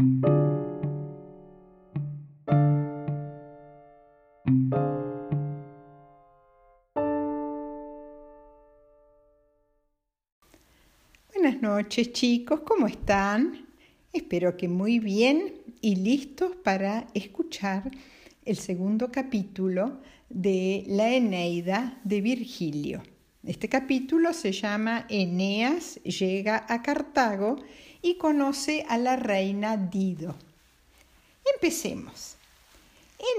Buenas noches chicos, ¿cómo están? Espero que muy bien y listos para escuchar el segundo capítulo de la Eneida de Virgilio. Este capítulo se llama Eneas llega a Cartago y conoce a la reina Dido. Empecemos.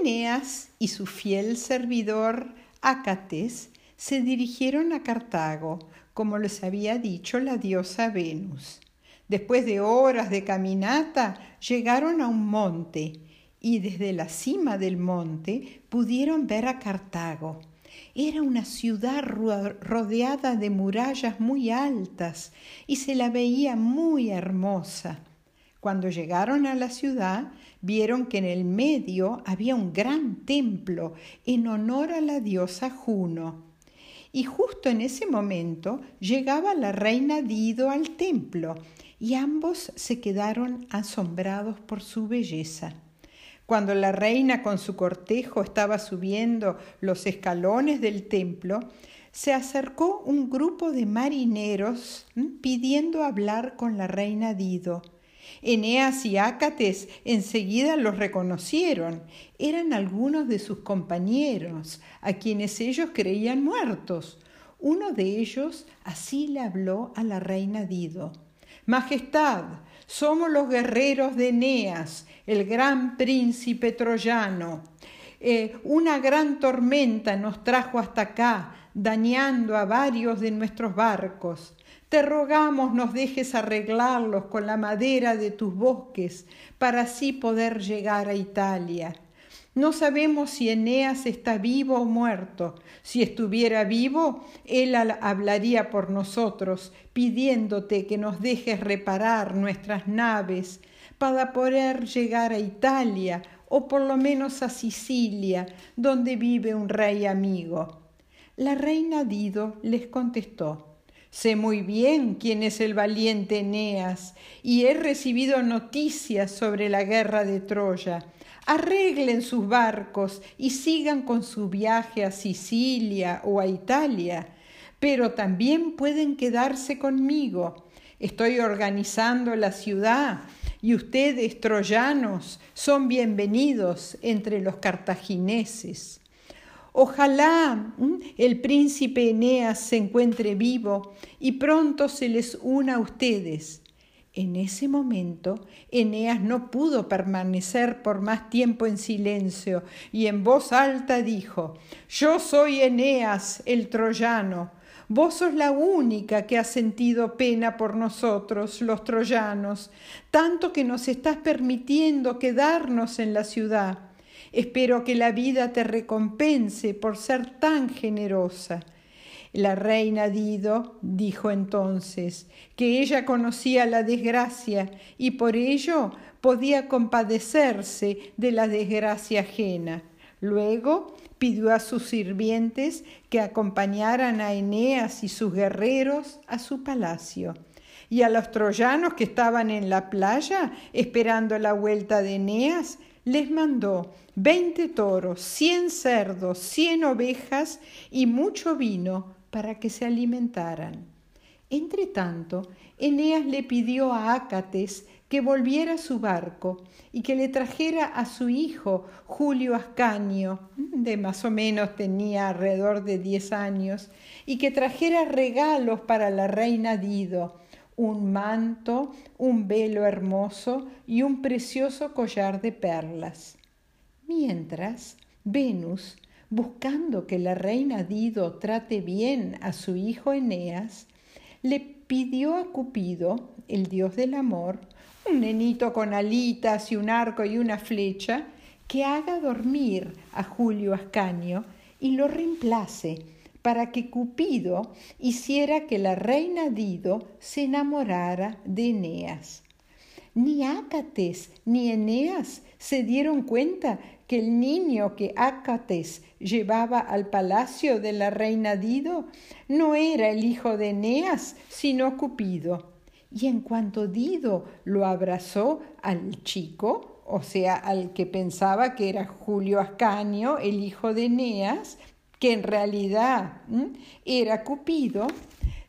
Eneas y su fiel servidor Ácates se dirigieron a Cartago, como les había dicho la diosa Venus. Después de horas de caminata, llegaron a un monte y desde la cima del monte pudieron ver a Cartago. Era una ciudad rodeada de murallas muy altas y se la veía muy hermosa. Cuando llegaron a la ciudad, vieron que en el medio había un gran templo en honor a la diosa Juno. Y justo en ese momento llegaba la reina Dido al templo y ambos se quedaron asombrados por su belleza. Cuando la reina con su cortejo estaba subiendo los escalones del templo, se acercó un grupo de marineros pidiendo hablar con la reina Dido. Eneas y Ácates enseguida los reconocieron. Eran algunos de sus compañeros, a quienes ellos creían muertos. Uno de ellos así le habló a la reina Dido. Majestad, somos los guerreros de Eneas, el gran príncipe troyano. Eh, una gran tormenta nos trajo hasta acá, dañando a varios de nuestros barcos. Te rogamos nos dejes arreglarlos con la madera de tus bosques para así poder llegar a Italia. No sabemos si Eneas está vivo o muerto. Si estuviera vivo, él hablaría por nosotros, pidiéndote que nos dejes reparar nuestras naves para poder llegar a Italia o por lo menos a Sicilia, donde vive un rey amigo. La reina Dido les contestó Sé muy bien quién es el valiente Eneas y he recibido noticias sobre la guerra de Troya. Arreglen sus barcos y sigan con su viaje a Sicilia o a Italia, pero también pueden quedarse conmigo. Estoy organizando la ciudad y ustedes, troyanos, son bienvenidos entre los cartagineses. Ojalá el príncipe Eneas se encuentre vivo y pronto se les una a ustedes. En ese momento, Eneas no pudo permanecer por más tiempo en silencio y en voz alta dijo, Yo soy Eneas, el troyano. Vos sos la única que ha sentido pena por nosotros, los troyanos, tanto que nos estás permitiendo quedarnos en la ciudad. Espero que la vida te recompense por ser tan generosa. La reina Dido dijo entonces que ella conocía la desgracia y por ello podía compadecerse de la desgracia ajena. Luego pidió a sus sirvientes que acompañaran a Eneas y sus guerreros a su palacio. Y a los troyanos que estaban en la playa esperando la vuelta de Eneas, les mandó veinte toros, cien cerdos, cien ovejas y mucho vino para que se alimentaran. Entretanto, Eneas le pidió a Ácates que volviera a su barco y que le trajera a su hijo Julio Ascanio, de más o menos tenía alrededor de diez años, y que trajera regalos para la reina Dido, un manto, un velo hermoso y un precioso collar de perlas. Mientras, Venus, buscando que la reina Dido trate bien a su hijo Eneas, le pidió a Cupido, el dios del amor, un nenito con alitas y un arco y una flecha, que haga dormir a Julio Ascanio y lo reemplace para que Cupido hiciera que la reina Dido se enamorara de Eneas. Ni Ácates ni Eneas se dieron cuenta que el niño que Ácates llevaba al palacio de la reina Dido no era el hijo de Eneas, sino Cupido. y en cuanto Dido lo abrazó al chico, o sea, al que pensaba que era Julio Ascanio, el hijo de Eneas, que en realidad era Cupido,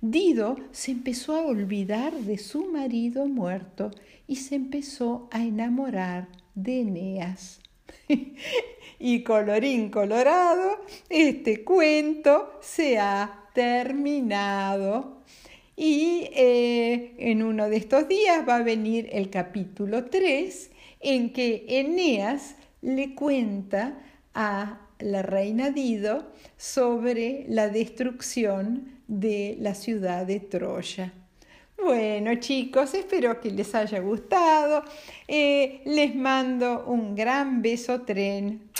Dido se empezó a olvidar de su marido muerto y se empezó a enamorar de Eneas. y colorín colorado, este cuento se ha terminado. Y eh, en uno de estos días va a venir el capítulo 3 en que Eneas le cuenta a la reina Dido sobre la destrucción de la ciudad de Troya. Bueno chicos, espero que les haya gustado. Eh, les mando un gran beso tren